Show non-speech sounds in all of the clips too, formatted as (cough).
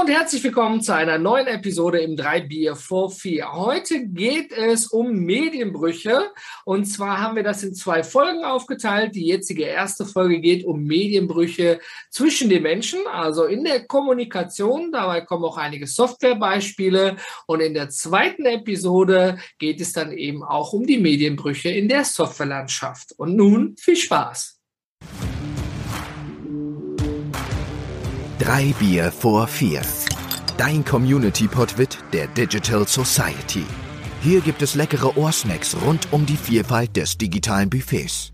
Und herzlich willkommen zu einer neuen Episode im 3 Bier for 4. Heute geht es um Medienbrüche und zwar haben wir das in zwei Folgen aufgeteilt. Die jetzige erste Folge geht um Medienbrüche zwischen den Menschen, also in der Kommunikation. Dabei kommen auch einige Softwarebeispiele und in der zweiten Episode geht es dann eben auch um die Medienbrüche in der Softwarelandschaft. Und nun viel Spaß! Drei Bier vor vier. Dein Community-Pod der Digital Society. Hier gibt es leckere Ohrsnacks rund um die Vielfalt des digitalen Buffets.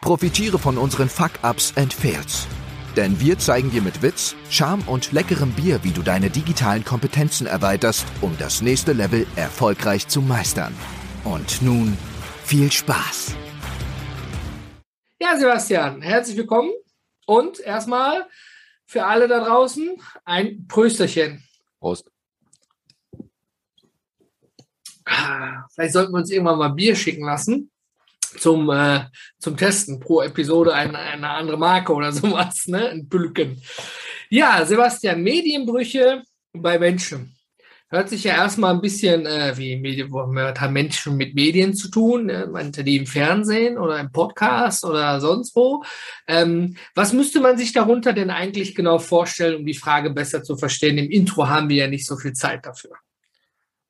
Profitiere von unseren Fuck-Ups and Fails. Denn wir zeigen dir mit Witz, Charme und leckerem Bier, wie du deine digitalen Kompetenzen erweiterst, um das nächste Level erfolgreich zu meistern. Und nun viel Spaß! Ja, Sebastian, herzlich willkommen. Und erstmal für alle da draußen ein Prösterchen. Prost. Ah, vielleicht sollten wir uns irgendwann mal Bier schicken lassen zum, äh, zum Testen. Pro Episode eine, eine andere Marke oder (laughs) sowas, ne? Ein Pülken. Ja, Sebastian, Medienbrüche bei Menschen. Hört sich ja erstmal ein bisschen äh, wie Medien, haben Menschen mit Medien zu tun, ne? manche die im Fernsehen oder im Podcast oder sonst wo. Ähm, was müsste man sich darunter denn eigentlich genau vorstellen, um die Frage besser zu verstehen? Im Intro haben wir ja nicht so viel Zeit dafür.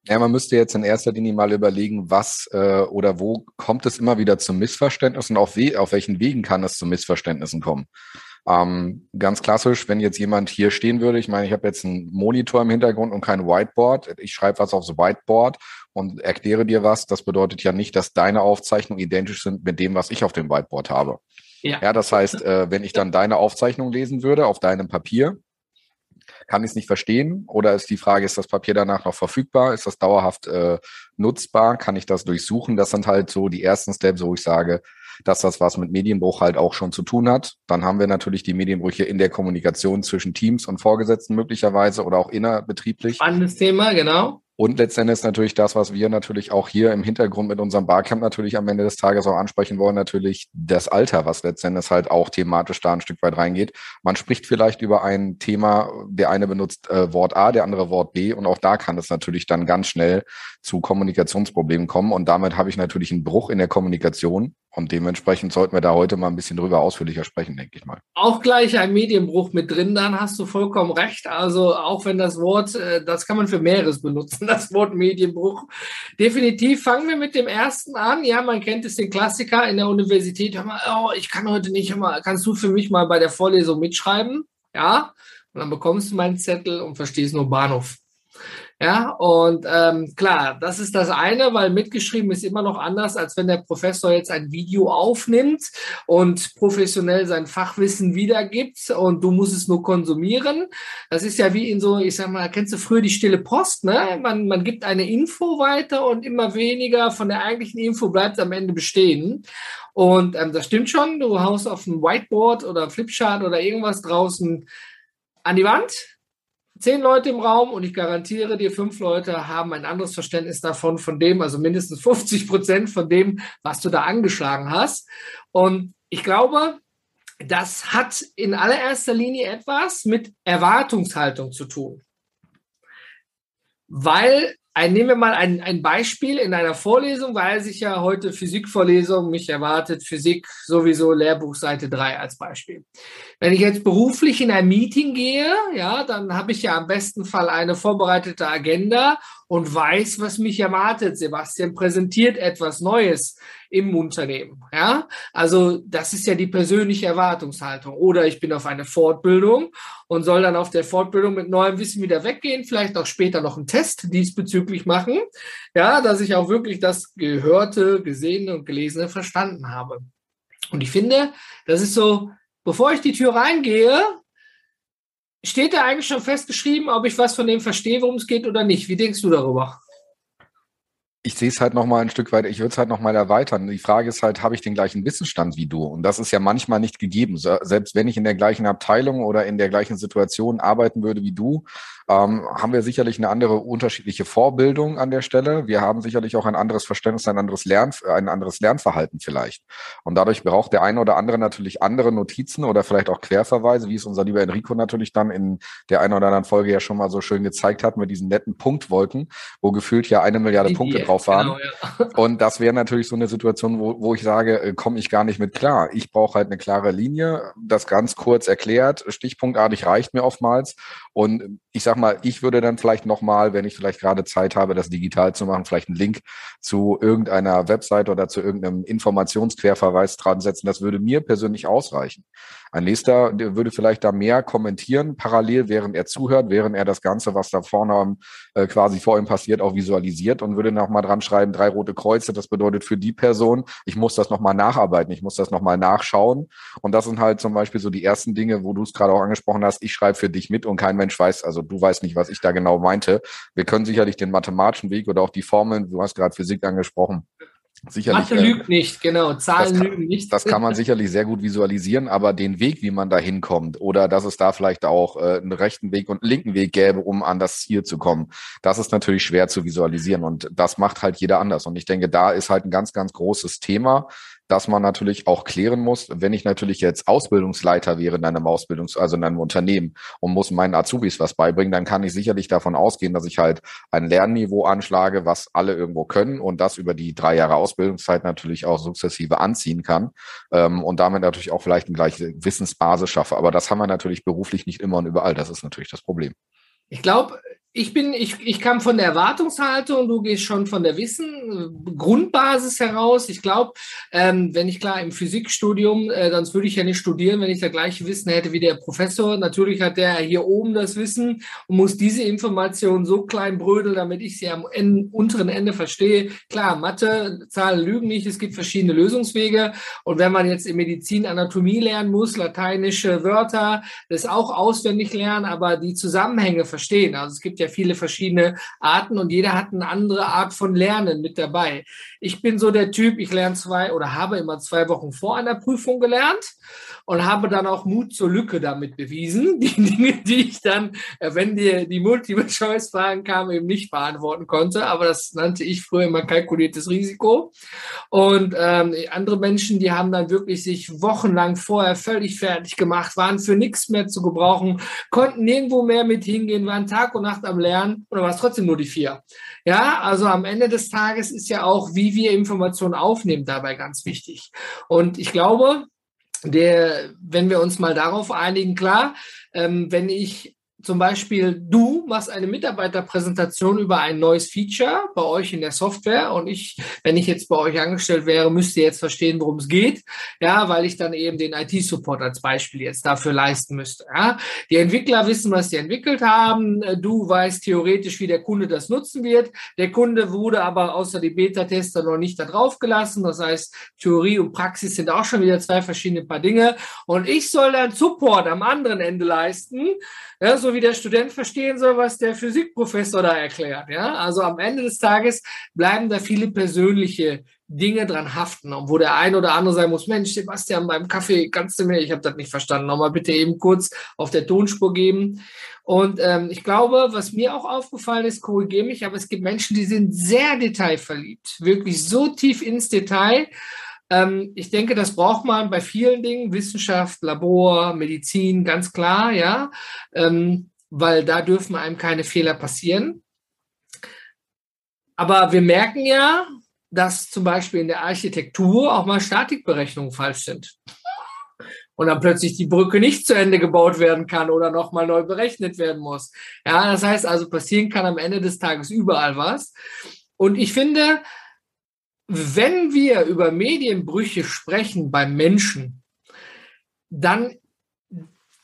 Ja, man müsste jetzt in erster Linie mal überlegen, was äh, oder wo kommt es immer wieder zu Missverständnissen und auf, we auf welchen Wegen kann es zu Missverständnissen kommen. Ähm, ganz klassisch, wenn jetzt jemand hier stehen würde, ich meine, ich habe jetzt einen Monitor im Hintergrund und kein Whiteboard, ich schreibe was aufs Whiteboard und erkläre dir was, das bedeutet ja nicht, dass deine Aufzeichnungen identisch sind mit dem, was ich auf dem Whiteboard habe. Ja, ja das heißt, äh, wenn ich dann deine Aufzeichnung lesen würde auf deinem Papier, kann ich es nicht verstehen? Oder ist die Frage, ist das Papier danach noch verfügbar? Ist das dauerhaft äh, nutzbar? Kann ich das durchsuchen? Das sind halt so die ersten Steps, wo ich sage, dass das was mit Medienbruch halt auch schon zu tun hat. Dann haben wir natürlich die Medienbrüche in der Kommunikation zwischen Teams und Vorgesetzten möglicherweise oder auch innerbetrieblich. Spannendes Thema, genau. Und letztendlich natürlich das, was wir natürlich auch hier im Hintergrund mit unserem Barcamp natürlich am Ende des Tages auch ansprechen wollen, natürlich das Alter, was letztendlich halt auch thematisch da ein Stück weit reingeht. Man spricht vielleicht über ein Thema, der eine benutzt äh, Wort A, der andere Wort B. Und auch da kann es natürlich dann ganz schnell zu Kommunikationsproblemen kommen. Und damit habe ich natürlich einen Bruch in der Kommunikation und dementsprechend sollten wir da heute mal ein bisschen drüber ausführlicher sprechen, denke ich mal. Auch gleich ein Medienbruch mit drin, dann hast du vollkommen recht. Also auch wenn das Wort, äh, das kann man für mehreres benutzen, (laughs) das Wort Medienbruch. Definitiv fangen wir mit dem ersten an. Ja, man kennt es den Klassiker in der Universität. Hör mal, oh, ich kann heute nicht, hör mal, kannst du für mich mal bei der Vorlesung mitschreiben? Ja, und dann bekommst du meinen Zettel und verstehst nur Bahnhof. Ja, und ähm, klar, das ist das eine, weil mitgeschrieben ist immer noch anders, als wenn der Professor jetzt ein Video aufnimmt und professionell sein Fachwissen wiedergibt und du musst es nur konsumieren. Das ist ja wie in so, ich sag mal, kennst du früher die stille Post, ne? Man, man gibt eine Info weiter und immer weniger von der eigentlichen Info bleibt am Ende bestehen. Und ähm, das stimmt schon, du haust auf ein Whiteboard oder Flipchart oder irgendwas draußen an die Wand zehn Leute im Raum und ich garantiere dir, fünf Leute haben ein anderes Verständnis davon, von dem, also mindestens 50 Prozent von dem, was du da angeschlagen hast. Und ich glaube, das hat in allererster Linie etwas mit Erwartungshaltung zu tun. Weil ein, nehmen wir mal ein, ein Beispiel in einer Vorlesung, weil sich ja heute Physikvorlesung mich erwartet, Physik sowieso Lehrbuch Seite 3 als Beispiel. Wenn ich jetzt beruflich in ein Meeting gehe, ja, dann habe ich ja am besten Fall eine vorbereitete Agenda und weiß, was mich erwartet. Sebastian präsentiert etwas Neues im Unternehmen. Ja, also das ist ja die persönliche Erwartungshaltung. Oder ich bin auf eine Fortbildung und soll dann auf der Fortbildung mit neuem Wissen wieder weggehen, vielleicht auch später noch einen Test diesbezüglich machen. Ja, dass ich auch wirklich das Gehörte, Gesehene und Gelesene verstanden habe. Und ich finde, das ist so, bevor ich die Tür reingehe, steht da eigentlich schon festgeschrieben, ob ich was von dem verstehe, worum es geht oder nicht. Wie denkst du darüber? ich sehe es halt noch mal ein Stück weit, ich würde es halt noch mal erweitern. Die Frage ist halt, habe ich den gleichen Wissensstand wie du? Und das ist ja manchmal nicht gegeben. Selbst wenn ich in der gleichen Abteilung oder in der gleichen Situation arbeiten würde wie du, ähm, haben wir sicherlich eine andere unterschiedliche Vorbildung an der Stelle. Wir haben sicherlich auch ein anderes Verständnis, ein anderes Lern, ein anderes Lernverhalten vielleicht. Und dadurch braucht der eine oder andere natürlich andere Notizen oder vielleicht auch Querverweise, wie es unser lieber Enrico natürlich dann in der einen oder anderen Folge ja schon mal so schön gezeigt hat mit diesen netten Punktwolken, wo gefühlt ja eine Milliarde Punkte drauf waren. Genau, ja. (laughs) Und das wäre natürlich so eine Situation, wo, wo ich sage, äh, komme ich gar nicht mit klar. Ich brauche halt eine klare Linie, das ganz kurz erklärt, stichpunktartig reicht mir oftmals. Und ich sag mal, ich würde dann vielleicht nochmal, wenn ich vielleicht gerade Zeit habe, das digital zu machen, vielleicht einen Link zu irgendeiner Website oder zu irgendeinem Informationsquerverweis dran setzen. Das würde mir persönlich ausreichen. Ein nächster würde vielleicht da mehr kommentieren, parallel, während er zuhört, während er das Ganze, was da vorne äh, quasi vor ihm passiert, auch visualisiert und würde nochmal dran schreiben, drei rote Kreuze, das bedeutet für die Person, ich muss das nochmal nacharbeiten, ich muss das nochmal nachschauen. Und das sind halt zum Beispiel so die ersten Dinge, wo du es gerade auch angesprochen hast, ich schreibe für dich mit und kein Mensch weiß, also du weißt nicht, was ich da genau meinte. Wir können sicherlich den mathematischen Weg oder auch die Formeln, du hast gerade Physik angesprochen, Sicherlich, Mathe lügt nicht, genau. Zahlen kann, lügen nicht. Das kann man (laughs) sicherlich sehr gut visualisieren, aber den Weg, wie man da hinkommt, oder dass es da vielleicht auch äh, einen rechten Weg und einen linken Weg gäbe, um an das Ziel zu kommen, das ist natürlich schwer zu visualisieren und das macht halt jeder anders. Und ich denke, da ist halt ein ganz, ganz großes Thema, dass man natürlich auch klären muss, wenn ich natürlich jetzt Ausbildungsleiter wäre in einem Ausbildungs-, also in einem Unternehmen und muss meinen Azubis was beibringen, dann kann ich sicherlich davon ausgehen, dass ich halt ein Lernniveau anschlage, was alle irgendwo können und das über die drei Jahre Ausbildungszeit natürlich auch sukzessive anziehen kann ähm, und damit natürlich auch vielleicht eine gleiche Wissensbasis schaffe. Aber das haben wir natürlich beruflich nicht immer und überall. Das ist natürlich das Problem. Ich glaube, ich bin, ich, ich kam von der Erwartungshaltung, du gehst schon von der Wissen, Grundbasis heraus. Ich glaube, ähm, wenn ich klar im Physikstudium, äh, dann würde ich ja nicht studieren, wenn ich das gleiche Wissen hätte wie der Professor. Natürlich hat der hier oben das Wissen und muss diese Information so klein brödeln, damit ich sie am Ende, unteren Ende verstehe. Klar, Mathe, Zahlen lügen nicht, es gibt verschiedene Lösungswege. Und wenn man jetzt in Medizin Anatomie lernen muss, lateinische Wörter, das auch auswendig lernen, aber die Zusammenhänge verstehen. Also es gibt ja ja viele verschiedene Arten und jeder hat eine andere Art von Lernen mit dabei. Ich bin so der Typ, ich lerne zwei oder habe immer zwei Wochen vor einer Prüfung gelernt und habe dann auch Mut zur Lücke damit bewiesen. (laughs) Die Dinge, die ich dann, äh, wenn die, die Multiple-Choice-Fragen kamen, eben nicht beantworten konnte. Aber das nannte ich früher immer kalkuliertes Risiko. Und ähm, andere Menschen, die haben dann wirklich sich wochenlang vorher völlig fertig gemacht, waren für nichts mehr zu gebrauchen, konnten nirgendwo mehr mit hingehen, waren Tag und Nacht am Lernen oder war es trotzdem nur die vier. Ja, also am Ende des Tages ist ja auch, wie wir Informationen aufnehmen, dabei ganz wichtig. Und ich glaube, der, wenn wir uns mal darauf einigen, klar, ähm, wenn ich zum Beispiel du machst eine Mitarbeiterpräsentation über ein neues Feature bei euch in der Software und ich, wenn ich jetzt bei euch angestellt wäre, müsste jetzt verstehen, worum es geht, ja, weil ich dann eben den IT-Support als Beispiel jetzt dafür leisten müsste. Ja. Die Entwickler wissen, was sie entwickelt haben. Du weißt theoretisch, wie der Kunde das nutzen wird. Der Kunde wurde aber außer die Beta-Tester noch nicht da drauf gelassen. Das heißt, Theorie und Praxis sind auch schon wieder zwei verschiedene Paar Dinge. Und ich soll dann Support am anderen Ende leisten. Ja, so wie der Student verstehen soll, was der Physikprofessor da erklärt. Ja, also am Ende des Tages bleiben da viele persönliche Dinge dran haften, wo der ein oder andere sagen muss, Mensch, Sebastian, beim Kaffee kannst du mir, ich habe das nicht verstanden, nochmal bitte eben kurz auf der Tonspur geben. Und ähm, ich glaube, was mir auch aufgefallen ist, korrigiere mich, aber es gibt Menschen, die sind sehr detailverliebt, wirklich so tief ins Detail. Ähm, ich denke, das braucht man bei vielen Dingen, Wissenschaft, Labor, Medizin, ganz klar, ja. Ähm, weil da dürfen einem keine Fehler passieren. Aber wir merken ja, dass zum Beispiel in der Architektur auch mal Statikberechnungen falsch sind. Und dann plötzlich die Brücke nicht zu Ende gebaut werden kann oder nochmal neu berechnet werden muss. Ja, das heißt also, passieren kann am Ende des Tages überall was. Und ich finde, wenn wir über Medienbrüche sprechen beim Menschen, dann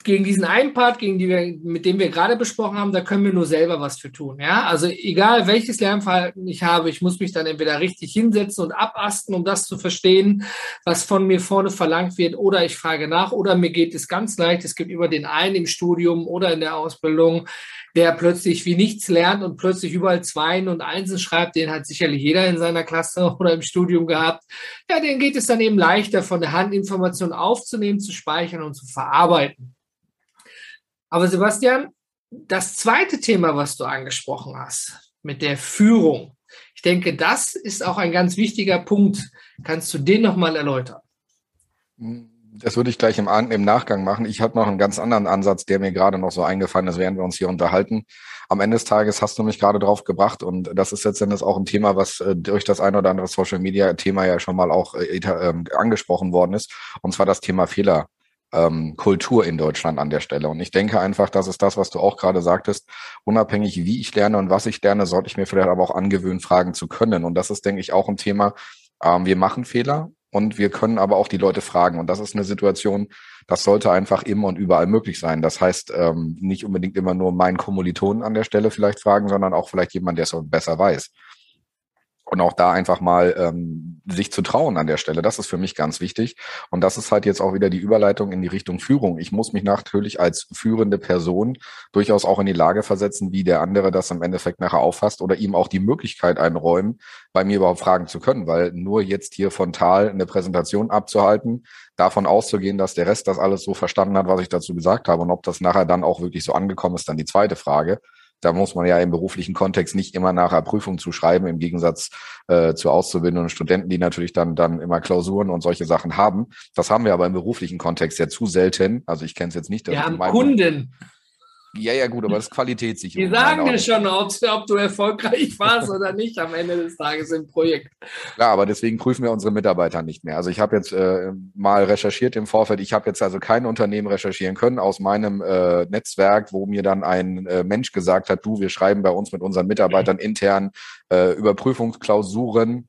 gegen diesen einen Part, gegen die wir, mit dem wir gerade besprochen haben, da können wir nur selber was für tun. Ja, also egal welches Lernverhalten ich habe, ich muss mich dann entweder richtig hinsetzen und abasten, um das zu verstehen, was von mir vorne verlangt wird, oder ich frage nach, oder mir geht es ganz leicht. Es gibt immer den einen im Studium oder in der Ausbildung, der plötzlich wie nichts lernt und plötzlich überall Zweien und Einsen schreibt, den hat sicherlich jeder in seiner Klasse (laughs) oder im Studium gehabt. Ja, den geht es dann eben leichter, von der Hand Informationen aufzunehmen, zu speichern und zu verarbeiten. Aber Sebastian, Das zweite Thema, was du angesprochen hast, mit der Führung. Ich denke, das ist auch ein ganz wichtiger Punkt. Kannst du den nochmal erläutern? Das würde ich gleich im, im Nachgang machen. Ich habe noch einen ganz anderen Ansatz, der mir gerade noch so eingefallen ist, während wir uns hier unterhalten. Am Ende des Tages hast du mich gerade drauf gebracht und das ist letztendlich auch ein Thema, was äh, durch das ein oder andere Social Media Thema ja schon mal auch äh, äh, angesprochen worden ist. Und zwar das Thema Fehler ähm, Kultur in Deutschland an der Stelle. Und ich denke einfach, das ist das, was du auch gerade sagtest. Unabhängig, wie ich lerne und was ich lerne, sollte ich mir vielleicht aber auch angewöhnen, fragen zu können. Und das ist, denke ich, auch ein Thema. Ähm, wir machen Fehler und wir können aber auch die Leute fragen. Und das ist eine Situation, das sollte einfach immer und überall möglich sein. Das heißt, ähm, nicht unbedingt immer nur meinen Kommilitonen an der Stelle vielleicht fragen, sondern auch vielleicht jemand, der es besser weiß und auch da einfach mal ähm, sich zu trauen an der Stelle. Das ist für mich ganz wichtig. Und das ist halt jetzt auch wieder die Überleitung in die Richtung Führung. Ich muss mich natürlich als führende Person durchaus auch in die Lage versetzen, wie der andere das im Endeffekt nachher auffasst oder ihm auch die Möglichkeit einräumen, bei mir überhaupt fragen zu können. Weil nur jetzt hier frontal eine Präsentation abzuhalten, davon auszugehen, dass der Rest das alles so verstanden hat, was ich dazu gesagt habe und ob das nachher dann auch wirklich so angekommen ist, dann die zweite Frage da muss man ja im beruflichen Kontext nicht immer nachher Prüfung zu schreiben, im Gegensatz äh, zu Auszubildenden und Studenten, die natürlich dann, dann immer Klausuren und solche Sachen haben. Das haben wir aber im beruflichen Kontext ja zu selten. Also ich kenne es jetzt nicht. Wir haben Kunden. Ja, ja, gut, aber das ist Qualitätssicherung. Die sagen dir schon, ob, ob, du erfolgreich warst oder nicht am Ende des Tages im Projekt. Klar, aber deswegen prüfen wir unsere Mitarbeiter nicht mehr. Also ich habe jetzt äh, mal recherchiert im Vorfeld. Ich habe jetzt also kein Unternehmen recherchieren können aus meinem äh, Netzwerk, wo mir dann ein äh, Mensch gesagt hat, du, wir schreiben bei uns mit unseren Mitarbeitern intern äh, Überprüfungsklausuren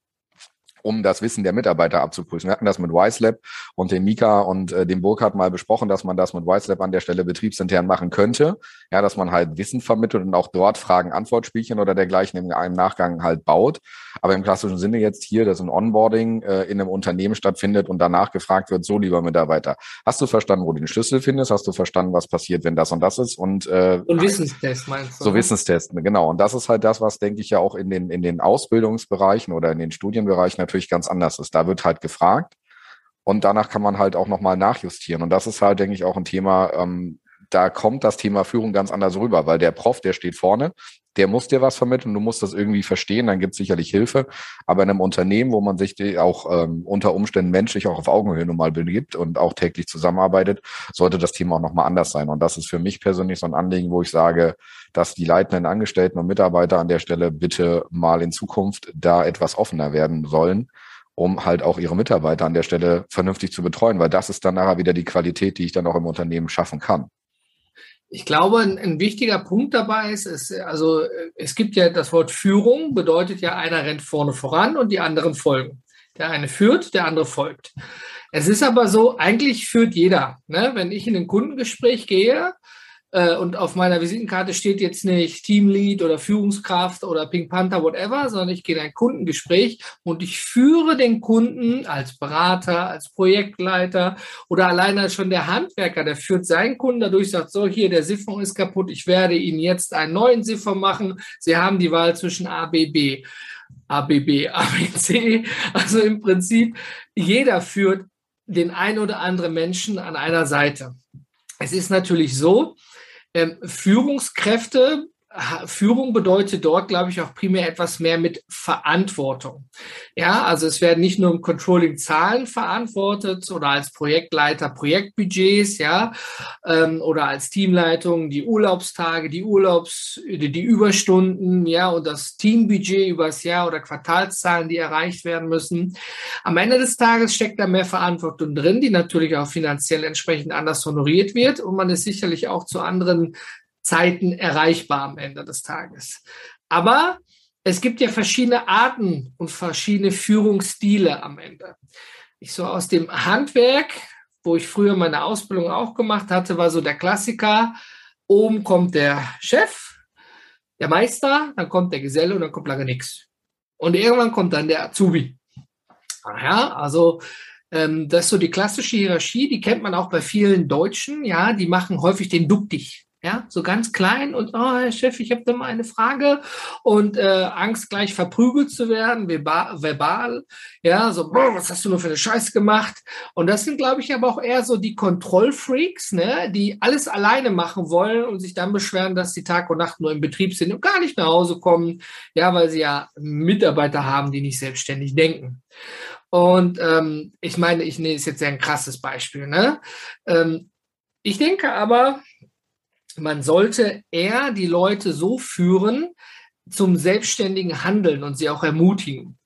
um das Wissen der Mitarbeiter abzuprüfen. Wir hatten das mit WiseLab und dem Mika und äh, dem Burkhardt mal besprochen, dass man das mit WiseLab an der Stelle betriebsintern machen könnte. Ja, dass man halt Wissen vermittelt und auch dort Fragen-Antwortspielchen oder dergleichen im, im Nachgang halt baut. Aber im klassischen Sinne jetzt hier, dass ein Onboarding äh, in einem Unternehmen stattfindet und danach gefragt wird, so lieber Mitarbeiter, hast du verstanden, wo du den Schlüssel findest? Hast du verstanden, was passiert, wenn das und das ist? Und äh, und Wissenstest meinst du? So Wissenstest, genau. Und das ist halt das, was denke ich ja auch in den in den Ausbildungsbereichen oder in den Studienbereichen natürlich natürlich ganz anders ist. Da wird halt gefragt und danach kann man halt auch nochmal nachjustieren. Und das ist halt, denke ich, auch ein Thema, ähm, da kommt das Thema Führung ganz anders rüber, weil der Prof, der steht vorne, der muss dir was vermitteln, du musst das irgendwie verstehen, dann gibt es sicherlich Hilfe. Aber in einem Unternehmen, wo man sich auch ähm, unter Umständen menschlich auch auf Augenhöhe nun mal begibt und auch täglich zusammenarbeitet, sollte das Thema auch nochmal anders sein. Und das ist für mich persönlich so ein Anliegen, wo ich sage, dass die leitenden Angestellten und Mitarbeiter an der Stelle bitte mal in Zukunft da etwas offener werden sollen, um halt auch ihre Mitarbeiter an der Stelle vernünftig zu betreuen, weil das ist dann nachher wieder die Qualität, die ich dann auch im Unternehmen schaffen kann. Ich glaube, ein, ein, wichtiger Punkt dabei ist, ist, also es gibt ja das Wort Führung, bedeutet ja, einer rennt vorne voran und die anderen folgen. Der eine führt, der andere folgt. Es ist aber so, eigentlich führt jeder. Ne? Wenn ich in ein Kundengespräch gehe, äh, und auf meiner Visitenkarte steht jetzt nicht Teamlead oder Führungskraft oder Pink Panther, whatever, sondern ich gehe in ein Kundengespräch und ich führe den Kunden als Berater, als Projektleiter oder alleine schon der Handwerker, der führt seinen Kunden dadurch, sagt, so hier, der Siphon ist kaputt, ich werde Ihnen jetzt einen neuen Siphon machen. Sie haben die Wahl zwischen ABB. ABB, ABC. Also im Prinzip, jeder führt den ein oder anderen Menschen an einer Seite. Es ist natürlich so, Führungskräfte Führung bedeutet dort, glaube ich, auch primär etwas mehr mit Verantwortung. Ja, also es werden nicht nur im Controlling Zahlen verantwortet oder als Projektleiter Projektbudgets, ja, ähm, oder als Teamleitung die Urlaubstage, die Urlaubs, die Überstunden, ja, und das Teambudget übers Jahr oder Quartalszahlen, die erreicht werden müssen. Am Ende des Tages steckt da mehr Verantwortung drin, die natürlich auch finanziell entsprechend anders honoriert wird und man ist sicherlich auch zu anderen Zeiten erreichbar am Ende des Tages. Aber es gibt ja verschiedene Arten und verschiedene Führungsstile am Ende. Ich so aus dem Handwerk, wo ich früher meine Ausbildung auch gemacht hatte, war so der Klassiker. Oben kommt der Chef, der Meister, dann kommt der Geselle und dann kommt lange nichts. Und irgendwann kommt dann der Azubi. Ja, also ähm, das ist so die klassische Hierarchie, die kennt man auch bei vielen Deutschen. Ja, die machen häufig den Duck. Ja, so ganz klein und, oh, Herr Chef, ich habe da mal eine Frage und äh, Angst, gleich verprügelt zu werden, verbal, verbal. Ja, so, boah, was hast du nur für eine Scheiße gemacht? Und das sind, glaube ich, aber auch eher so die Kontrollfreaks, ne, die alles alleine machen wollen und sich dann beschweren, dass sie Tag und Nacht nur im Betrieb sind und gar nicht nach Hause kommen. Ja, weil sie ja Mitarbeiter haben, die nicht selbstständig denken. Und ähm, ich meine, ich nehme es jetzt sehr ein krasses Beispiel. Ne? Ähm, ich denke aber, man sollte eher die Leute so führen zum selbstständigen Handeln und sie auch ermutigen.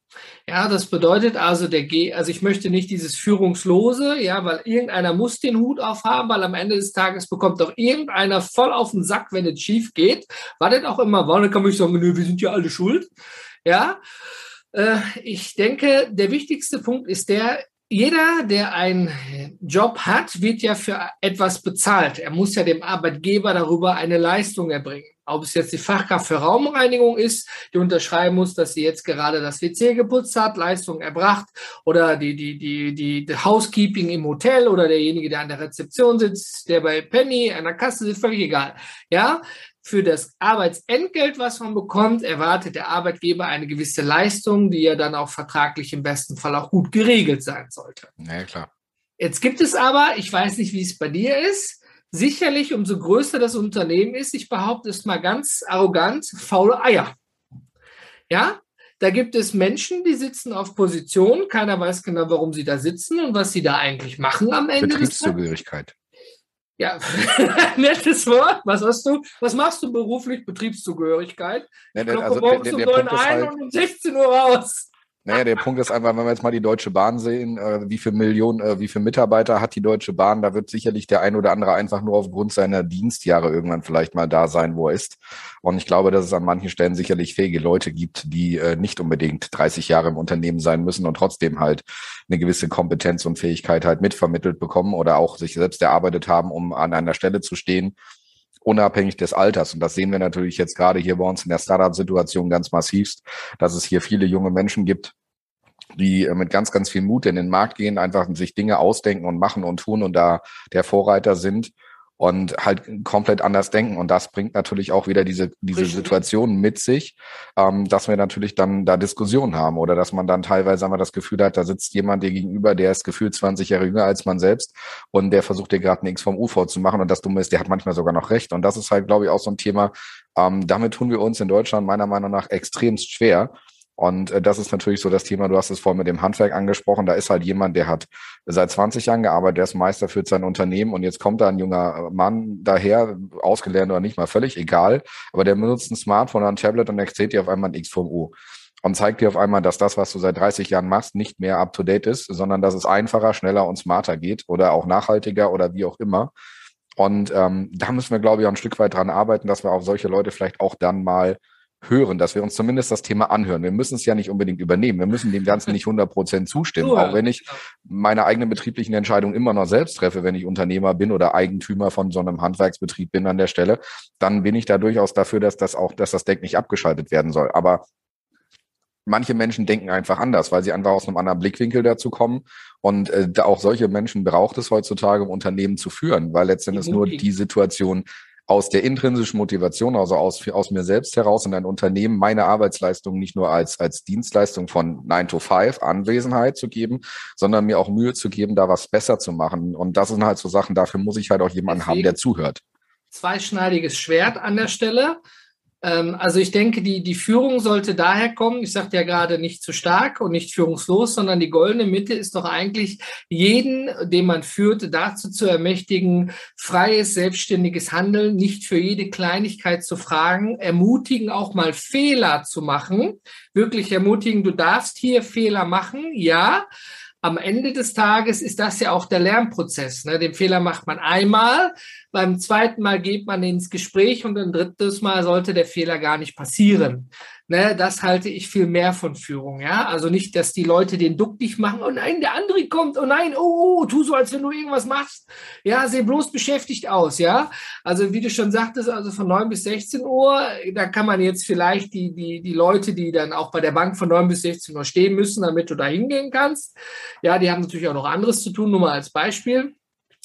Ja, das bedeutet also, der G, also ich möchte nicht dieses Führungslose, ja, weil irgendeiner muss den Hut aufhaben, weil am Ende des Tages bekommt doch irgendeiner voll auf den Sack, wenn es schief geht. War das auch immer war, dann kann man nicht sagen, nö, wir sind ja alle schuld. Ja, äh, ich denke, der wichtigste Punkt ist der, jeder, der einen Job hat, wird ja für etwas bezahlt. Er muss ja dem Arbeitgeber darüber eine Leistung erbringen. Ob es jetzt die Fachkraft für Raumreinigung ist, die unterschreiben muss, dass sie jetzt gerade das WC geputzt hat, Leistung erbracht, oder die, die, die, die, die Housekeeping im Hotel oder derjenige, der an der Rezeption sitzt, der bei Penny an der Kasse sitzt, völlig egal. Ja, für das Arbeitsentgelt, was man bekommt, erwartet der Arbeitgeber eine gewisse Leistung, die ja dann auch vertraglich im besten Fall auch gut geregelt sein sollte. Ja, klar. Jetzt gibt es aber, ich weiß nicht, wie es bei dir ist, sicherlich umso größer das Unternehmen ist, ich behaupte es mal ganz arrogant, faule Eier. Ja, da gibt es Menschen, die sitzen auf Position, keiner weiß genau, warum sie da sitzen und was sie da eigentlich machen am Ende. Betriebszugehörigkeit. Ja, (laughs) nettes Wort. Was hast du? Was machst du beruflich? Betriebszugehörigkeit? Nee, nee, also morgens um 9 ein halt, und um 16 Uhr raus. Naja, der Punkt ist einfach, wenn wir jetzt mal die Deutsche Bahn sehen, äh, wie viele Millionen, äh, wie viele Mitarbeiter hat die Deutsche Bahn, da wird sicherlich der ein oder andere einfach nur aufgrund seiner Dienstjahre irgendwann vielleicht mal da sein, wo er ist. Und ich glaube, dass es an manchen Stellen sicherlich fähige Leute gibt, die äh, nicht unbedingt 30 Jahre im Unternehmen sein müssen und trotzdem halt eine gewisse Kompetenz und Fähigkeit halt mitvermittelt bekommen oder auch sich selbst erarbeitet haben, um an einer Stelle zu stehen, unabhängig des Alters. Und das sehen wir natürlich jetzt gerade hier bei uns in der Startup-Situation ganz massivst, dass es hier viele junge Menschen gibt, die äh, mit ganz, ganz viel Mut in den Markt gehen, einfach sich Dinge ausdenken und machen und tun und da der Vorreiter sind und halt komplett anders denken. Und das bringt natürlich auch wieder diese, diese Situation mit sich, ähm, dass wir natürlich dann da Diskussionen haben oder dass man dann teilweise einmal das Gefühl hat, da sitzt jemand dir gegenüber, der ist gefühlt 20 Jahre jünger als man selbst und der versucht dir gerade nichts vom UV zu machen. Und das Dumme ist, der hat manchmal sogar noch recht. Und das ist halt, glaube ich, auch so ein Thema, ähm, damit tun wir uns in Deutschland meiner Meinung nach extremst schwer. Und äh, das ist natürlich so das Thema, du hast es vorhin mit dem Handwerk angesprochen, da ist halt jemand, der hat seit 20 Jahren gearbeitet, der ist Meister für sein Unternehmen und jetzt kommt da ein junger Mann daher, ausgelernt oder nicht mal, völlig egal, aber der benutzt ein Smartphone oder ein Tablet und erzählt dir auf einmal ein X vom U und zeigt dir auf einmal, dass das, was du seit 30 Jahren machst, nicht mehr up-to-date ist, sondern dass es einfacher, schneller und smarter geht oder auch nachhaltiger oder wie auch immer. Und ähm, da müssen wir, glaube ich, auch ein Stück weit dran arbeiten, dass wir auf solche Leute vielleicht auch dann mal hören, dass wir uns zumindest das Thema anhören. Wir müssen es ja nicht unbedingt übernehmen. Wir müssen dem Ganzen nicht 100 Prozent zustimmen. Auch wenn ich meine eigenen betrieblichen Entscheidungen immer noch selbst treffe, wenn ich Unternehmer bin oder Eigentümer von so einem Handwerksbetrieb bin an der Stelle, dann bin ich da durchaus dafür, dass das auch, dass das Deck nicht abgeschaltet werden soll. Aber manche Menschen denken einfach anders, weil sie einfach aus einem anderen Blickwinkel dazu kommen. Und äh, auch solche Menschen braucht es heutzutage, um Unternehmen zu führen, weil letztendlich nur die Situation aus der intrinsischen Motivation, also aus, aus mir selbst heraus in ein Unternehmen meine Arbeitsleistung nicht nur als, als Dienstleistung von 9 to 5 Anwesenheit zu geben, sondern mir auch Mühe zu geben, da was besser zu machen. Und das sind halt so Sachen, dafür muss ich halt auch jemanden Deswegen haben, der zuhört. Zweischneidiges Schwert an der Stelle. Ähm, also ich denke, die, die Führung sollte daher kommen, ich sagte ja gerade nicht zu stark und nicht führungslos, sondern die goldene Mitte ist doch eigentlich, jeden, den man führt, dazu zu ermächtigen, freies, selbstständiges Handeln, nicht für jede Kleinigkeit zu fragen, ermutigen, auch mal Fehler zu machen, wirklich ermutigen, du darfst hier Fehler machen, ja, am Ende des Tages ist das ja auch der Lernprozess. Ne? Den Fehler macht man einmal, beim zweiten Mal geht man ins Gespräch und ein drittes Mal sollte der Fehler gar nicht passieren. Ne, das halte ich viel mehr von Führung. Ja, also nicht, dass die Leute den Duck nicht machen. Oh nein, der andere kommt. Oh nein, oh, oh, tu so, als wenn du irgendwas machst. Ja, seh bloß beschäftigt aus. Ja, also wie du schon sagtest, also von 9 bis 16 Uhr, da kann man jetzt vielleicht die, die, die Leute, die dann auch bei der Bank von 9 bis 16 Uhr stehen müssen, damit du da hingehen kannst. Ja, die haben natürlich auch noch anderes zu tun, nur mal als Beispiel.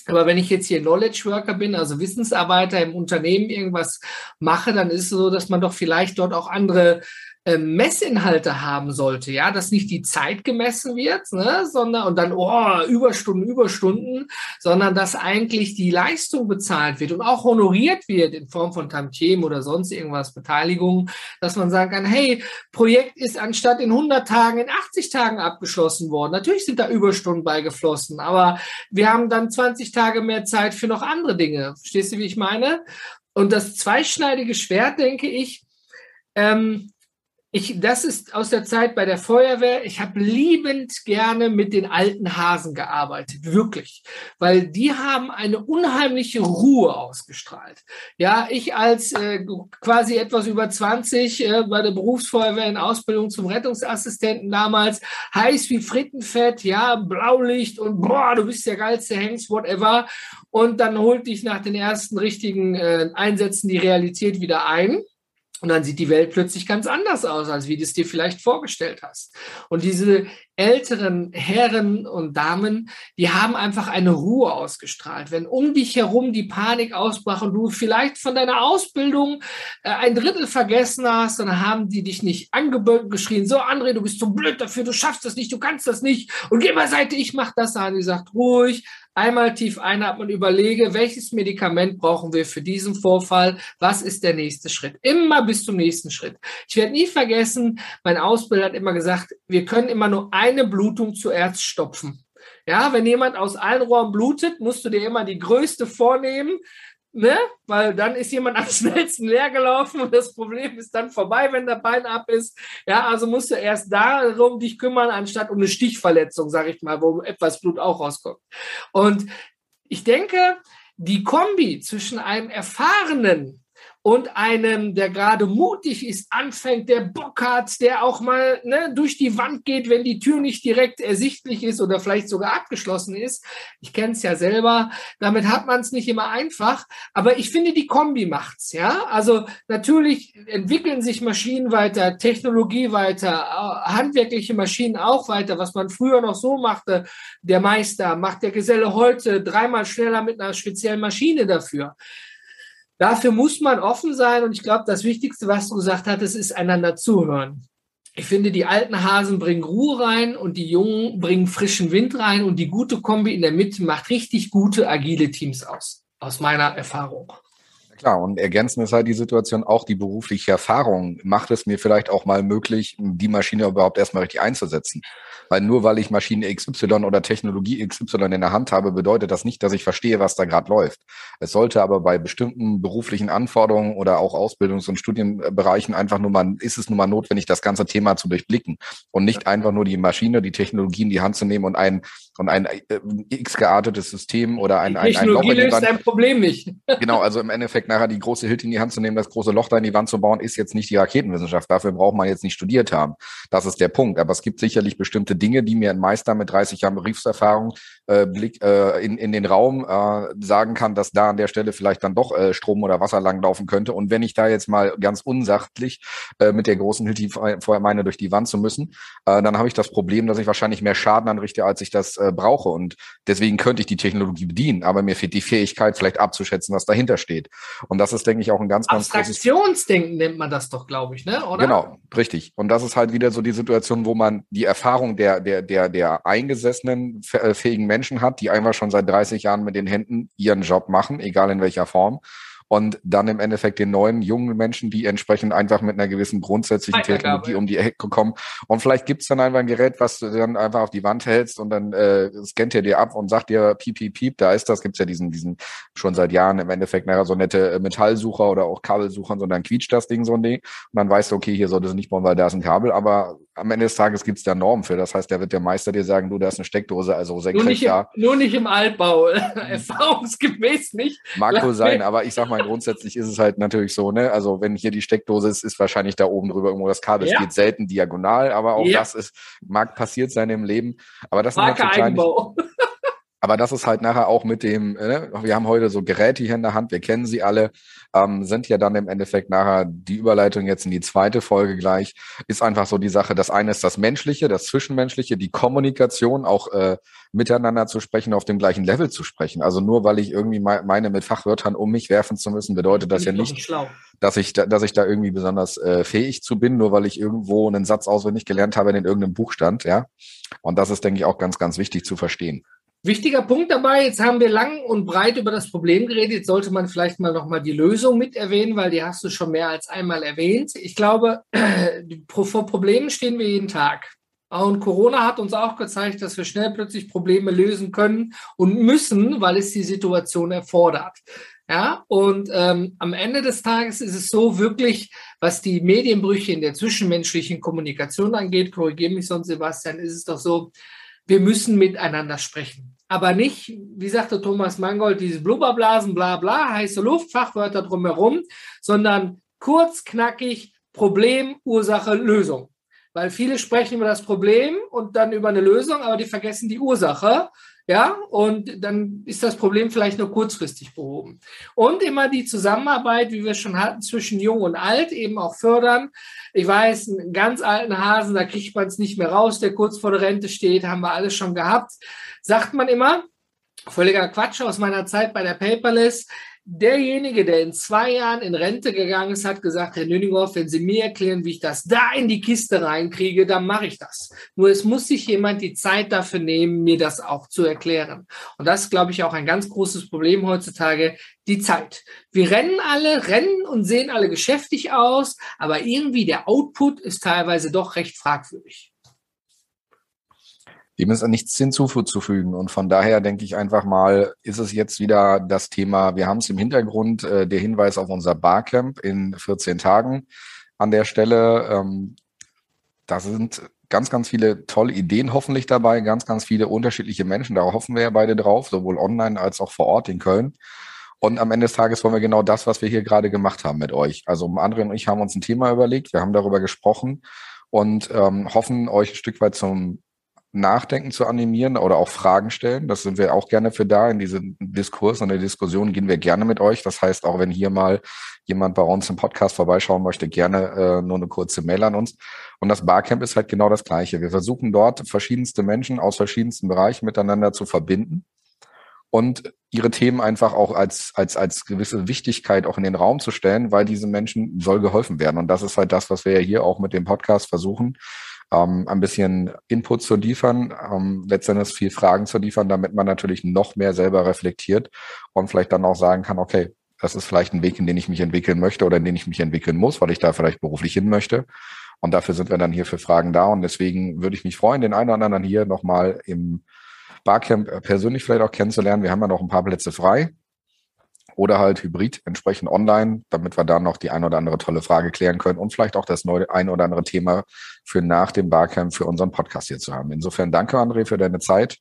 Aber wenn ich jetzt hier Knowledge Worker bin, also Wissensarbeiter im Unternehmen irgendwas mache, dann ist es so, dass man doch vielleicht dort auch andere äh, Messinhalte haben sollte, ja, dass nicht die Zeit gemessen wird, ne, sondern und dann oh, Überstunden, Überstunden, sondern dass eigentlich die Leistung bezahlt wird und auch honoriert wird in Form von Tantiem oder sonst irgendwas Beteiligung, dass man sagen kann, hey, Projekt ist anstatt in 100 Tagen in 80 Tagen abgeschlossen worden. Natürlich sind da Überstunden beigeflossen, aber wir haben dann 20 Tage mehr Zeit für noch andere Dinge. Verstehst du, wie ich meine? Und das zweischneidige Schwert, denke ich, ähm, ich, das ist aus der Zeit bei der Feuerwehr. Ich habe liebend gerne mit den alten Hasen gearbeitet, wirklich, weil die haben eine unheimliche Ruhe ausgestrahlt. Ja, ich als äh, quasi etwas über 20 äh, bei der Berufsfeuerwehr in Ausbildung zum Rettungsassistenten damals, heiß wie Frittenfett, ja, Blaulicht und boah, du bist der geilste Hengst, whatever. Und dann holt dich nach den ersten richtigen äh, Einsätzen die Realität wieder ein. Und dann sieht die Welt plötzlich ganz anders aus, als wie du es dir vielleicht vorgestellt hast. Und diese älteren Herren und Damen, die haben einfach eine Ruhe ausgestrahlt. Wenn um dich herum die Panik ausbrach und du vielleicht von deiner Ausbildung äh, ein Drittel vergessen hast, dann haben die dich nicht angebögt geschrien, so André, du bist so blöd dafür, du schaffst das nicht, du kannst das nicht und geh beiseite, ich mach das an. Die sagt ruhig, einmal tief einatmen und überlege, welches Medikament brauchen wir für diesen Vorfall? Was ist der nächste Schritt? Immer bis zum nächsten Schritt. Ich werde nie vergessen, mein Ausbilder hat immer gesagt, wir können immer nur eine Blutung zuerst stopfen. Ja, wenn jemand aus allen Rohren blutet, musst du dir immer die größte vornehmen, ne? Weil dann ist jemand am (laughs) schnellsten leer gelaufen und das Problem ist dann vorbei, wenn der Bein ab ist. Ja, also musst du erst darum dich kümmern, anstatt um eine Stichverletzung, sage ich mal, wo etwas Blut auch rauskommt. Und ich denke, die Kombi zwischen einem erfahrenen und einem, der gerade mutig ist, anfängt, der Bock hat, der auch mal ne, durch die Wand geht, wenn die Tür nicht direkt ersichtlich ist oder vielleicht sogar abgeschlossen ist. Ich kenne es ja selber. Damit hat man es nicht immer einfach. Aber ich finde, die Kombi macht's. Ja, also natürlich entwickeln sich Maschinen weiter, Technologie weiter, handwerkliche Maschinen auch weiter. Was man früher noch so machte, der Meister macht der Geselle heute dreimal schneller mit einer speziellen Maschine dafür. Dafür muss man offen sein und ich glaube, das Wichtigste, was du gesagt hattest, ist einander zuhören. Ich finde, die alten Hasen bringen Ruhe rein und die Jungen bringen frischen Wind rein und die gute Kombi in der Mitte macht richtig gute, agile Teams aus, aus meiner Erfahrung. Klar, und ergänzend ist halt die Situation auch die berufliche Erfahrung. Macht es mir vielleicht auch mal möglich, die Maschine überhaupt erstmal richtig einzusetzen. Weil nur weil ich Maschine XY oder Technologie XY in der Hand habe, bedeutet das nicht, dass ich verstehe, was da gerade läuft. Es sollte aber bei bestimmten beruflichen Anforderungen oder auch Ausbildungs- und Studienbereichen einfach nur mal, ist es nun mal notwendig, das ganze Thema zu durchblicken und nicht einfach nur die Maschine, die Technologie in die Hand zu nehmen und ein, und ein äh, x geartetes System oder ein, ein, ein Loch in die Wand. ein Problem nicht. genau, also im Endeffekt nachher die große Hilt in die Hand zu nehmen, das große Loch da in die Wand zu bauen, ist jetzt nicht die Raketenwissenschaft. Dafür braucht man jetzt nicht studiert haben. Das ist der Punkt. Aber es gibt sicherlich bestimmte Dinge, die mir ein Meister mit 30 Jahren Berufserfahrung äh, Blick äh, in, in den Raum äh, sagen kann, dass da an der Stelle vielleicht dann doch äh, Strom oder Wasser langlaufen könnte. Und wenn ich da jetzt mal ganz unsachtlich äh, mit der großen Hilti vorher meine, durch die Wand zu müssen, äh, dann habe ich das Problem, dass ich wahrscheinlich mehr Schaden anrichte, als ich das äh, brauche. Und deswegen könnte ich die Technologie bedienen, aber mir fehlt die Fähigkeit, vielleicht abzuschätzen, was dahinter steht. Und das ist, denke ich, auch ein ganz, ganz Abstraktionsdenken nennt man das doch, glaube ich, ne? Oder? Genau, richtig. Und das ist halt wieder so die Situation, wo man die Erfahrung der, der, der, der eingesessenen, äh, fähigen Menschen hat, die einfach schon seit 30 Jahren mit den Händen ihren Job machen, egal in welcher Form und dann im Endeffekt den neuen jungen Menschen, die entsprechend einfach mit einer gewissen grundsätzlichen Technologie um die Ecke kommen. Und vielleicht gibt's dann einfach ein Gerät, was du dann einfach auf die Wand hältst und dann äh, scannt er dir ab und sagt dir piep, piep, piep, da ist das. Gibt's ja diesen, diesen schon seit Jahren im Endeffekt nachher so nette äh, Metallsucher oder auch Kabelsucher und so, dann quietscht das Ding so ein Ding. Und dann weißt du, okay, hier solltest du nicht bauen, weil da ist ein Kabel, aber am Ende des Tages gibt's da Normen für. Das heißt, da wird der Meister dir sagen, du, da ist eine Steckdose, also senkrecht nur nicht im, Nur nicht im Altbau, (laughs) erfahrungsgemäß nicht. Mag wohl sein, aber ich sag mal, grundsätzlich ist es halt natürlich so, ne? Also wenn hier die Steckdose ist, ist wahrscheinlich da oben drüber irgendwo das Kabel. Ja. Es geht selten diagonal, aber auch ja. das ist, mag passiert sein im Leben. Aber das Marke sind halt so Aber das ist halt nachher auch mit dem, äh, wir haben heute so Geräte hier in der Hand, wir kennen sie alle, ähm, sind ja dann im Endeffekt nachher die Überleitung jetzt in die zweite Folge gleich, ist einfach so die Sache, das eine ist das Menschliche, das Zwischenmenschliche, die Kommunikation, auch äh, miteinander zu sprechen, auf dem gleichen Level zu sprechen. Also nur weil ich irgendwie meine, mit Fachwörtern um mich werfen zu müssen, bedeutet das ja nicht, dass ich, da, dass ich da irgendwie besonders äh, fähig zu bin, nur weil ich irgendwo einen Satz auswendig gelernt habe, in irgendeinem Buch stand, ja. Und das ist, denke ich, auch ganz, ganz wichtig zu verstehen. Wichtiger Punkt dabei, jetzt haben wir lang und breit über das Problem geredet. Sollte man vielleicht mal nochmal die Lösung mit erwähnen, weil die hast du schon mehr als einmal erwähnt. Ich glaube, (clears throat) vor Problemen stehen wir jeden Tag. Und Corona hat uns auch gezeigt, dass wir schnell plötzlich Probleme lösen können und müssen, weil es die Situation erfordert. Ja, und ähm, am Ende des Tages ist es so wirklich, was die Medienbrüche in der zwischenmenschlichen Kommunikation angeht, korrigiere mich sonst, Sebastian, ist es doch so, wir müssen miteinander sprechen. Aber nicht, wie sagte Thomas Mangold, dieses Blubberblasen, bla bla, heiße Luft, Fachwörter drumherum, sondern kurz, knackig, Problem, Ursache, Lösung. Weil viele sprechen über das Problem und dann über eine Lösung, aber die vergessen die Ursache. Ja, und dann ist das Problem vielleicht nur kurzfristig behoben. Und immer die Zusammenarbeit, wie wir schon hatten, zwischen Jung und Alt eben auch fördern. Ich weiß, einen ganz alten Hasen, da kriegt man es nicht mehr raus, der kurz vor der Rente steht, haben wir alles schon gehabt. Sagt man immer, völliger Quatsch aus meiner Zeit bei der Paperless. Derjenige, der in zwei Jahren in Rente gegangen ist, hat gesagt, Herr Nüninghoff, wenn Sie mir erklären, wie ich das da in die Kiste reinkriege, dann mache ich das. Nur es muss sich jemand die Zeit dafür nehmen, mir das auch zu erklären. Und das ist, glaube ich, auch ein ganz großes Problem heutzutage, die Zeit. Wir rennen alle, rennen und sehen alle geschäftig aus, aber irgendwie der Output ist teilweise doch recht fragwürdig. Dem ist nichts hinzuzufügen. Und von daher denke ich einfach mal, ist es jetzt wieder das Thema, wir haben es im Hintergrund, äh, der Hinweis auf unser Barcamp in 14 Tagen an der Stelle. Ähm, da sind ganz, ganz viele tolle Ideen hoffentlich dabei, ganz, ganz viele unterschiedliche Menschen. Da hoffen wir ja beide drauf, sowohl online als auch vor Ort in Köln. Und am Ende des Tages wollen wir genau das, was wir hier gerade gemacht haben mit euch. Also André und ich haben uns ein Thema überlegt, wir haben darüber gesprochen und ähm, hoffen, euch ein Stück weit zum Nachdenken zu animieren oder auch Fragen stellen. Das sind wir auch gerne für da. In diesen Diskurs und der Diskussion gehen wir gerne mit euch. Das heißt, auch wenn hier mal jemand bei uns im Podcast vorbeischauen möchte, gerne äh, nur eine kurze Mail an uns. Und das Barcamp ist halt genau das Gleiche. Wir versuchen dort verschiedenste Menschen aus verschiedensten Bereichen miteinander zu verbinden und ihre Themen einfach auch als, als, als gewisse Wichtigkeit auch in den Raum zu stellen, weil diesen Menschen soll geholfen werden. Und das ist halt das, was wir ja hier auch mit dem Podcast versuchen ähm, ein bisschen Input zu liefern, ähm, letztendlich viel Fragen zu liefern, damit man natürlich noch mehr selber reflektiert und vielleicht dann auch sagen kann, okay, das ist vielleicht ein Weg, in den ich mich entwickeln möchte oder in den ich mich entwickeln muss, weil ich da vielleicht beruflich hin möchte. Und dafür sind wir dann hier für Fragen da. Und deswegen würde ich mich freuen, den einen oder anderen hier nochmal im Barcamp persönlich vielleicht auch kennenzulernen. Wir haben ja noch ein paar Plätze frei oder halt hybrid entsprechend online, damit wir da noch die ein oder andere tolle Frage klären können und vielleicht auch das neue ein oder andere Thema für nach dem Barcamp für unseren Podcast hier zu haben. Insofern danke, André, für deine Zeit.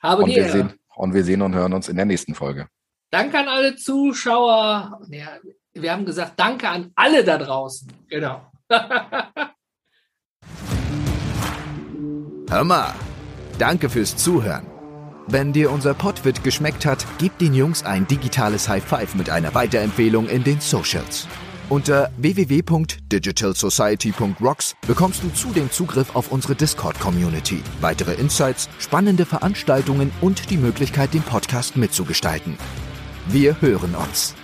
Habe und wir sehen, Und wir sehen und hören uns in der nächsten Folge. Danke an alle Zuschauer. Ja, wir haben gesagt, danke an alle da draußen. Genau. (laughs) Hör mal, danke fürs Zuhören. Wenn dir unser Podwit geschmeckt hat, gib den Jungs ein digitales High Five mit einer Weiterempfehlung in den Socials. Unter www.digitalsociety.rocks bekommst du zudem Zugriff auf unsere Discord-Community, weitere Insights, spannende Veranstaltungen und die Möglichkeit, den Podcast mitzugestalten. Wir hören uns.